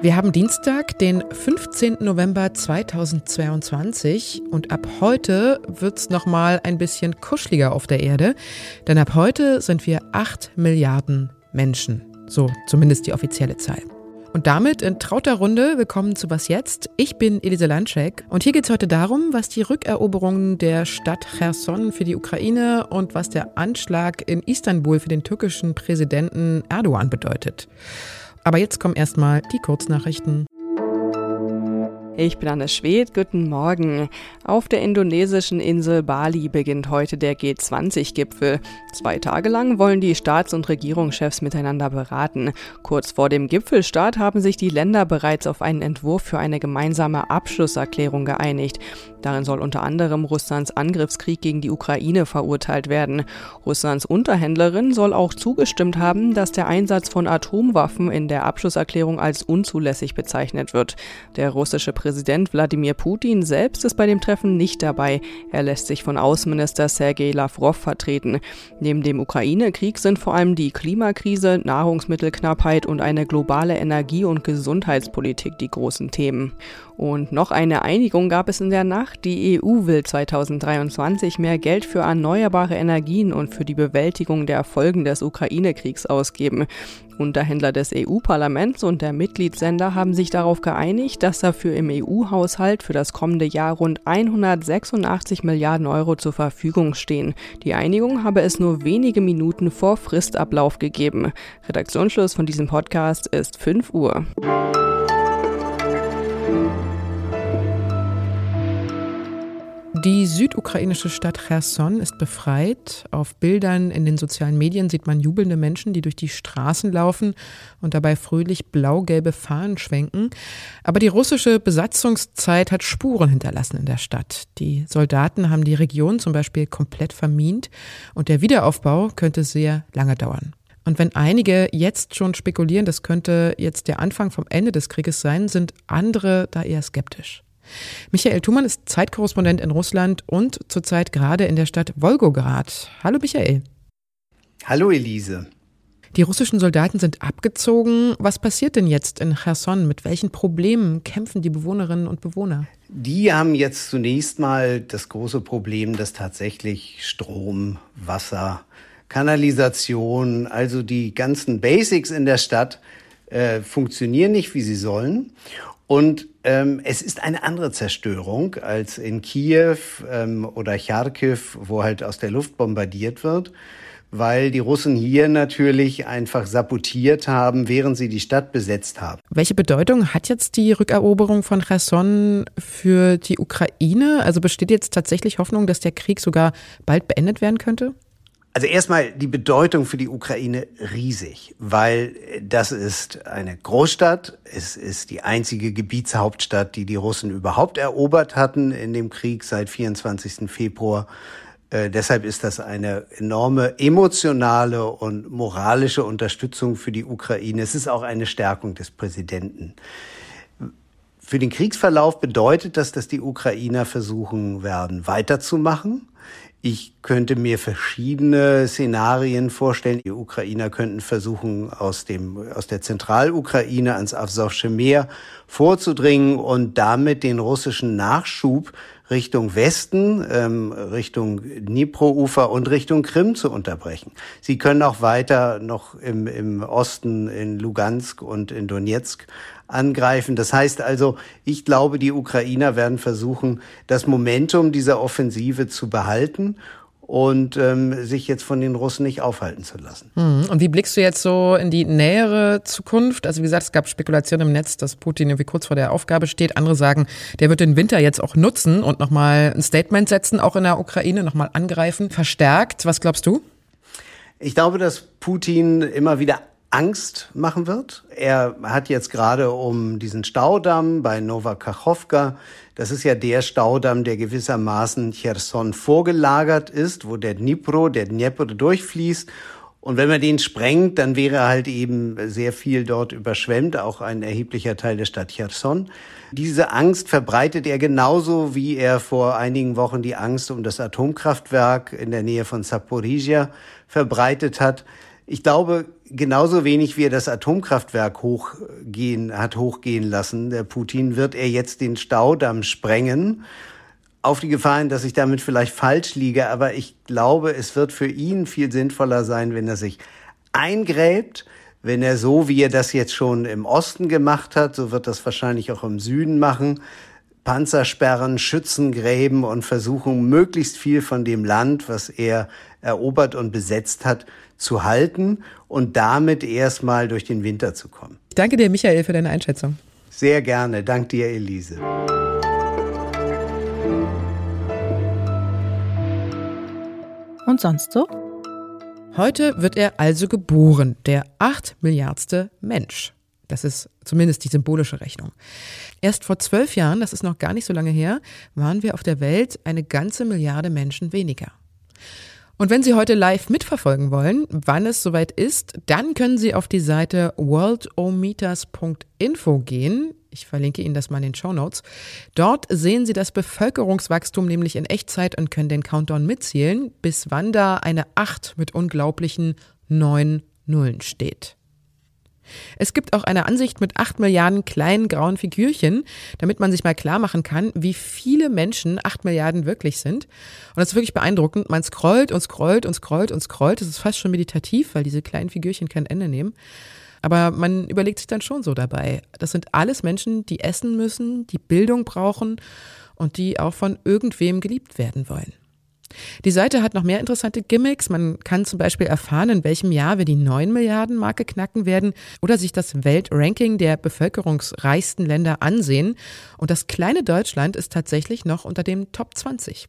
Wir haben Dienstag, den 15. November 2022 und ab heute wird es nochmal ein bisschen kuscheliger auf der Erde, denn ab heute sind wir 8 Milliarden Menschen. So zumindest die offizielle Zahl. Und damit in trauter Runde willkommen zu Was Jetzt. Ich bin Elise Landschek und hier geht es heute darum, was die Rückeroberung der Stadt Cherson für die Ukraine und was der Anschlag in Istanbul für den türkischen Präsidenten Erdogan bedeutet. Aber jetzt kommen erstmal die Kurznachrichten. Ich bin Anne Schwed, guten Morgen. Auf der indonesischen Insel Bali beginnt heute der G20-Gipfel. Zwei Tage lang wollen die Staats- und Regierungschefs miteinander beraten. Kurz vor dem Gipfelstart haben sich die Länder bereits auf einen Entwurf für eine gemeinsame Abschlusserklärung geeinigt. Darin soll unter anderem Russlands Angriffskrieg gegen die Ukraine verurteilt werden. Russlands Unterhändlerin soll auch zugestimmt haben, dass der Einsatz von Atomwaffen in der Abschlusserklärung als unzulässig bezeichnet wird. Der russische Präsident Wladimir Putin selbst ist bei dem Treffen nicht dabei. Er lässt sich von Außenminister Sergei Lavrov vertreten. Neben dem Ukraine-Krieg sind vor allem die Klimakrise, Nahrungsmittelknappheit und eine globale Energie- und Gesundheitspolitik die großen Themen. Und noch eine Einigung gab es in der Nacht. Die EU will 2023 mehr Geld für erneuerbare Energien und für die Bewältigung der Folgen des Ukraine-Kriegs ausgeben. Unterhändler des EU-Parlaments und der Mitgliedsländer haben sich darauf geeinigt, dass dafür im EU-Haushalt für das kommende Jahr rund 186 Milliarden Euro zur Verfügung stehen. Die Einigung habe es nur wenige Minuten vor Fristablauf gegeben. Redaktionsschluss von diesem Podcast ist 5 Uhr. Die südukrainische Stadt Cherson ist befreit. Auf Bildern in den sozialen Medien sieht man jubelnde Menschen, die durch die Straßen laufen und dabei fröhlich blau-gelbe Fahnen schwenken. Aber die russische Besatzungszeit hat Spuren hinterlassen in der Stadt. Die Soldaten haben die Region zum Beispiel komplett vermint und der Wiederaufbau könnte sehr lange dauern. Und wenn einige jetzt schon spekulieren, das könnte jetzt der Anfang vom Ende des Krieges sein, sind andere da eher skeptisch. Michael Thumann ist Zeitkorrespondent in Russland und zurzeit gerade in der Stadt Wolgograd. Hallo Michael. Hallo Elise. Die russischen Soldaten sind abgezogen. Was passiert denn jetzt in Cherson? Mit welchen Problemen kämpfen die Bewohnerinnen und Bewohner? Die haben jetzt zunächst mal das große Problem, dass tatsächlich Strom, Wasser, Kanalisation, also die ganzen Basics in der Stadt äh, funktionieren nicht, wie sie sollen. Und ähm, es ist eine andere Zerstörung als in Kiew ähm, oder Charkiw, wo halt aus der Luft bombardiert wird, weil die Russen hier natürlich einfach sabotiert haben, während sie die Stadt besetzt haben. Welche Bedeutung hat jetzt die Rückeroberung von Cherson für die Ukraine? Also besteht jetzt tatsächlich Hoffnung, dass der Krieg sogar bald beendet werden könnte? Also erstmal die Bedeutung für die Ukraine riesig, weil das ist eine Großstadt. Es ist die einzige Gebietshauptstadt, die die Russen überhaupt erobert hatten in dem Krieg seit 24. Februar. Äh, deshalb ist das eine enorme emotionale und moralische Unterstützung für die Ukraine. Es ist auch eine Stärkung des Präsidenten. Für den Kriegsverlauf bedeutet das, dass die Ukrainer versuchen werden, weiterzumachen ich könnte mir verschiedene Szenarien vorstellen. Die Ukrainer könnten versuchen, aus dem, aus der Zentralukraine ans Asowsche Meer vorzudringen und damit den russischen Nachschub Richtung Westen, ähm, Richtung Dnipro-Ufer und Richtung Krim zu unterbrechen. Sie können auch weiter noch im, im Osten in Lugansk und in Donetsk angreifen. Das heißt also, ich glaube, die Ukrainer werden versuchen, das Momentum dieser Offensive zu behalten und ähm, sich jetzt von den Russen nicht aufhalten zu lassen. Hm. Und wie blickst du jetzt so in die nähere Zukunft? Also wie gesagt, es gab Spekulationen im Netz, dass Putin irgendwie kurz vor der Aufgabe steht. Andere sagen, der wird den Winter jetzt auch nutzen und nochmal ein Statement setzen, auch in der Ukraine, nochmal angreifen, verstärkt. Was glaubst du? Ich glaube, dass Putin immer wieder Angst machen wird. Er hat jetzt gerade um diesen Staudamm bei Novakachowka, das ist ja der Staudamm, der gewissermaßen Cherson vorgelagert ist, wo der Dnipro, der Dnieper durchfließt. Und wenn man den sprengt, dann wäre halt eben sehr viel dort überschwemmt, auch ein erheblicher Teil der Stadt Cherson. Diese Angst verbreitet er genauso, wie er vor einigen Wochen die Angst um das Atomkraftwerk in der Nähe von Saporizhia verbreitet hat. Ich glaube, genauso wenig wie er das Atomkraftwerk hochgehen, hat hochgehen lassen, der Putin, wird er jetzt den Staudamm sprengen. Auf die Gefahren, dass ich damit vielleicht falsch liege, aber ich glaube, es wird für ihn viel sinnvoller sein, wenn er sich eingräbt, wenn er so, wie er das jetzt schon im Osten gemacht hat, so wird das wahrscheinlich auch im Süden machen, Panzersperren, Schützengräben und versuchen, möglichst viel von dem Land, was er erobert und besetzt hat, zu halten und damit erstmal durch den Winter zu kommen. Ich danke dir, Michael, für deine Einschätzung. Sehr gerne. Dank dir, Elise. Und sonst so? Heute wird er also geboren, der acht Milliardste Mensch. Das ist zumindest die symbolische Rechnung. Erst vor zwölf Jahren, das ist noch gar nicht so lange her, waren wir auf der Welt eine ganze Milliarde Menschen weniger. Und wenn Sie heute live mitverfolgen wollen, wann es soweit ist, dann können Sie auf die Seite worldometers.info gehen. Ich verlinke Ihnen das mal in den Show Notes. Dort sehen Sie das Bevölkerungswachstum nämlich in Echtzeit und können den Countdown mitzählen, bis wann da eine 8 mit unglaublichen neun Nullen steht. Es gibt auch eine Ansicht mit acht Milliarden kleinen grauen Figürchen, damit man sich mal klar machen kann, wie viele Menschen acht Milliarden wirklich sind. Und das ist wirklich beeindruckend. Man scrollt und scrollt und scrollt und scrollt. Das ist fast schon meditativ, weil diese kleinen Figürchen kein Ende nehmen. Aber man überlegt sich dann schon so dabei. Das sind alles Menschen, die essen müssen, die Bildung brauchen und die auch von irgendwem geliebt werden wollen. Die Seite hat noch mehr interessante Gimmicks. Man kann zum Beispiel erfahren, in welchem Jahr wir die 9 Milliarden Marke knacken werden oder sich das Weltranking der bevölkerungsreichsten Länder ansehen. Und das kleine Deutschland ist tatsächlich noch unter dem Top 20.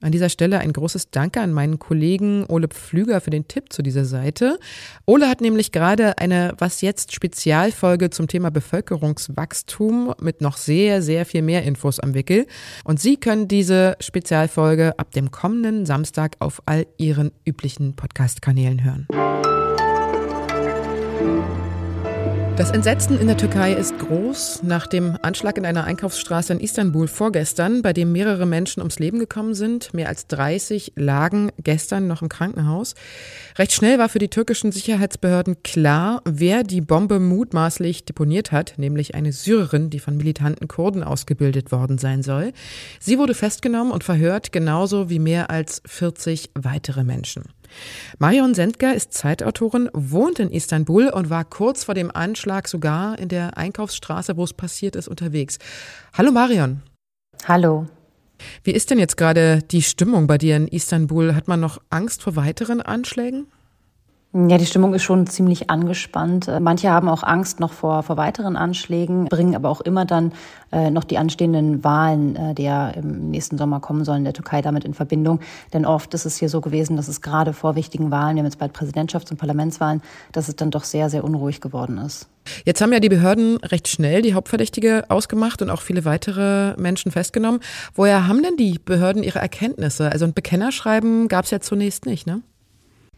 An dieser Stelle ein großes Danke an meinen Kollegen Ole Pflüger für den Tipp zu dieser Seite. Ole hat nämlich gerade eine Was jetzt Spezialfolge zum Thema Bevölkerungswachstum mit noch sehr, sehr viel mehr Infos am Wickel. Und Sie können diese Spezialfolge ab dem kommenden Samstag auf all Ihren üblichen Podcast-Kanälen hören. Das Entsetzen in der Türkei ist groß nach dem Anschlag in einer Einkaufsstraße in Istanbul vorgestern, bei dem mehrere Menschen ums Leben gekommen sind. Mehr als 30 lagen gestern noch im Krankenhaus. Recht schnell war für die türkischen Sicherheitsbehörden klar, wer die Bombe mutmaßlich deponiert hat, nämlich eine Syrerin, die von militanten Kurden ausgebildet worden sein soll. Sie wurde festgenommen und verhört, genauso wie mehr als 40 weitere Menschen. Marion Sendker ist Zeitautorin, wohnt in Istanbul und war kurz vor dem Anschlag sogar in der Einkaufsstraße, wo es passiert ist, unterwegs. Hallo Marion. Hallo. Wie ist denn jetzt gerade die Stimmung bei dir in Istanbul? Hat man noch Angst vor weiteren Anschlägen? Ja, die Stimmung ist schon ziemlich angespannt. Äh, manche haben auch Angst noch vor, vor weiteren Anschlägen, bringen aber auch immer dann äh, noch die anstehenden Wahlen, äh, die ja im nächsten Sommer kommen sollen, der Türkei damit in Verbindung. Denn oft ist es hier so gewesen, dass es gerade vor wichtigen Wahlen, wir haben jetzt bald Präsidentschafts- und Parlamentswahlen, dass es dann doch sehr, sehr unruhig geworden ist. Jetzt haben ja die Behörden recht schnell die Hauptverdächtige ausgemacht und auch viele weitere Menschen festgenommen. Woher haben denn die Behörden ihre Erkenntnisse? Also ein Bekennerschreiben gab es ja zunächst nicht, ne?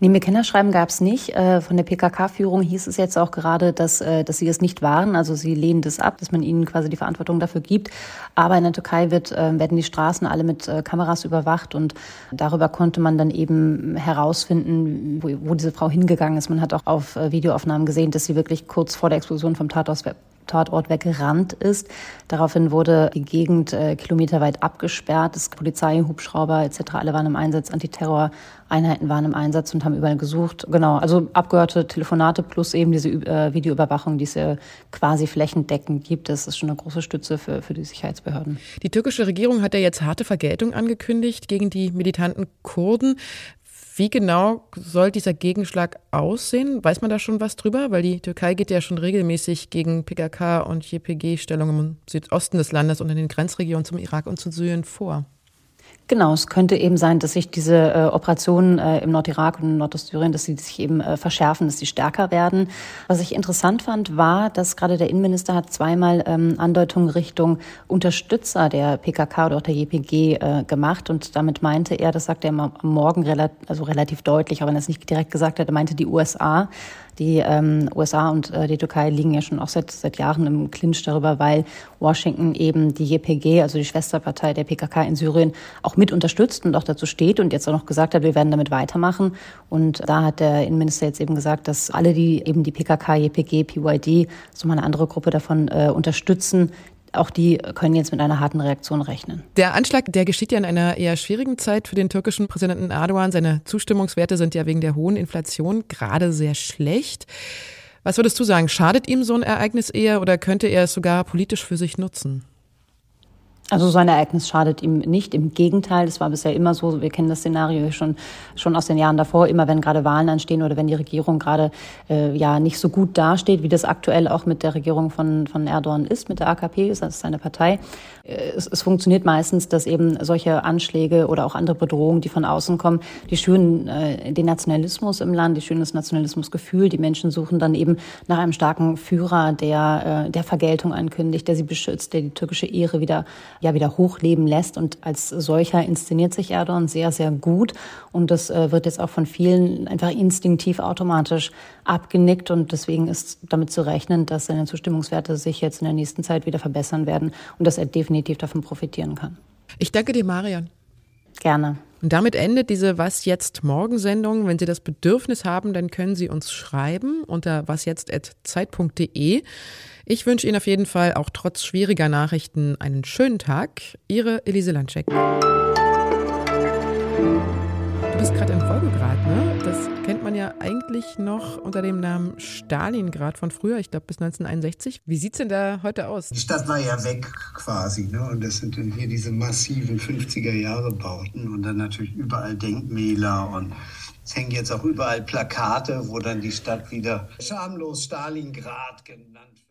Nee, Bekennerschreiben gab es nicht. Äh, von der PKK-Führung hieß es jetzt auch gerade, dass, äh, dass sie es nicht waren. Also sie lehnen das ab, dass man ihnen quasi die Verantwortung dafür gibt. Aber in der Türkei wird, äh, werden die Straßen alle mit Kameras überwacht und darüber konnte man dann eben herausfinden, wo, wo diese Frau hingegangen ist. Man hat auch auf Videoaufnahmen gesehen, dass sie wirklich kurz vor der Explosion vom Tatort Tatort weggerannt ist. Daraufhin wurde die Gegend äh, kilometerweit abgesperrt. Das Polizei, Hubschrauber etc. alle waren im Einsatz. Antiterror-Einheiten waren im Einsatz und haben überall gesucht. Genau, also abgehörte Telefonate plus eben diese äh, Videoüberwachung, die es äh, quasi flächendeckend gibt. Das ist schon eine große Stütze für, für die Sicherheitsbehörden. Die türkische Regierung hat ja jetzt harte Vergeltung angekündigt gegen die militanten Kurden. Wie genau soll dieser Gegenschlag aussehen? Weiß man da schon was drüber? Weil die Türkei geht ja schon regelmäßig gegen PKK und JPG-Stellungen im Südosten des Landes und in den Grenzregionen zum Irak und zu Syrien vor. Genau, es könnte eben sein, dass sich diese äh, Operationen äh, im Nordirak und Nordostsyrien, dass sie sich eben äh, verschärfen, dass sie stärker werden. Was ich interessant fand, war, dass gerade der Innenminister hat zweimal ähm, Andeutungen Richtung Unterstützer der PKK oder auch der JPG äh, gemacht und damit meinte er, das sagte er am Morgen relativ, also relativ deutlich, auch wenn er es nicht direkt gesagt hat, er meinte die USA, Die ähm, USA und äh, die Türkei liegen ja schon auch seit, seit Jahren im Clinch darüber, weil Washington eben die JPG, also die Schwesterpartei der PKK in Syrien, auch mit unterstützt und auch dazu steht und jetzt auch noch gesagt hat, wir werden damit weitermachen. Und da hat der Innenminister jetzt eben gesagt, dass alle, die eben die PKK, JPG, PYD, so mal eine andere Gruppe davon äh, unterstützen, auch die können jetzt mit einer harten Reaktion rechnen. Der Anschlag, der geschieht ja in einer eher schwierigen Zeit für den türkischen Präsidenten Erdogan. Seine Zustimmungswerte sind ja wegen der hohen Inflation gerade sehr schlecht. Was würdest du sagen, schadet ihm so ein Ereignis eher oder könnte er es sogar politisch für sich nutzen? Also so ein Ereignis schadet ihm nicht. Im Gegenteil, das war bisher immer so. Wir kennen das Szenario schon, schon aus den Jahren davor. Immer wenn gerade Wahlen anstehen oder wenn die Regierung gerade äh, ja nicht so gut dasteht, wie das aktuell auch mit der Regierung von, von Erdogan ist, mit der AKP, das ist seine Partei. Äh, es, es funktioniert meistens, dass eben solche Anschläge oder auch andere Bedrohungen, die von außen kommen, die schüren äh, den Nationalismus im Land, die schüren das Nationalismusgefühl. Die Menschen suchen dann eben nach einem starken Führer, der, äh, der Vergeltung ankündigt, der sie beschützt, der die türkische Ehre wieder ja wieder hochleben lässt. Und als solcher inszeniert sich Erdogan sehr, sehr gut. Und das äh, wird jetzt auch von vielen einfach instinktiv automatisch abgenickt. Und deswegen ist damit zu rechnen, dass seine Zustimmungswerte sich jetzt in der nächsten Zeit wieder verbessern werden und dass er definitiv davon profitieren kann. Ich danke dir, Marion. Gerne. Und damit endet diese Was jetzt morgen Sendung. Wenn Sie das Bedürfnis haben, dann können Sie uns schreiben unter wasjetzt@zeit.de. Ich wünsche Ihnen auf jeden Fall auch trotz schwieriger Nachrichten einen schönen Tag. Ihre Elise Landscheck. Bist gerade in Folgegrad, ne? Das kennt man ja eigentlich noch unter dem Namen Stalingrad von früher, ich glaube bis 1961. Wie sieht's denn da heute aus? Die Stadt war ja weg quasi, ne? Und das sind dann hier diese massiven 50er Jahre Bauten und dann natürlich überall Denkmäler und es hängen jetzt auch überall Plakate, wo dann die Stadt wieder schamlos Stalingrad genannt wird.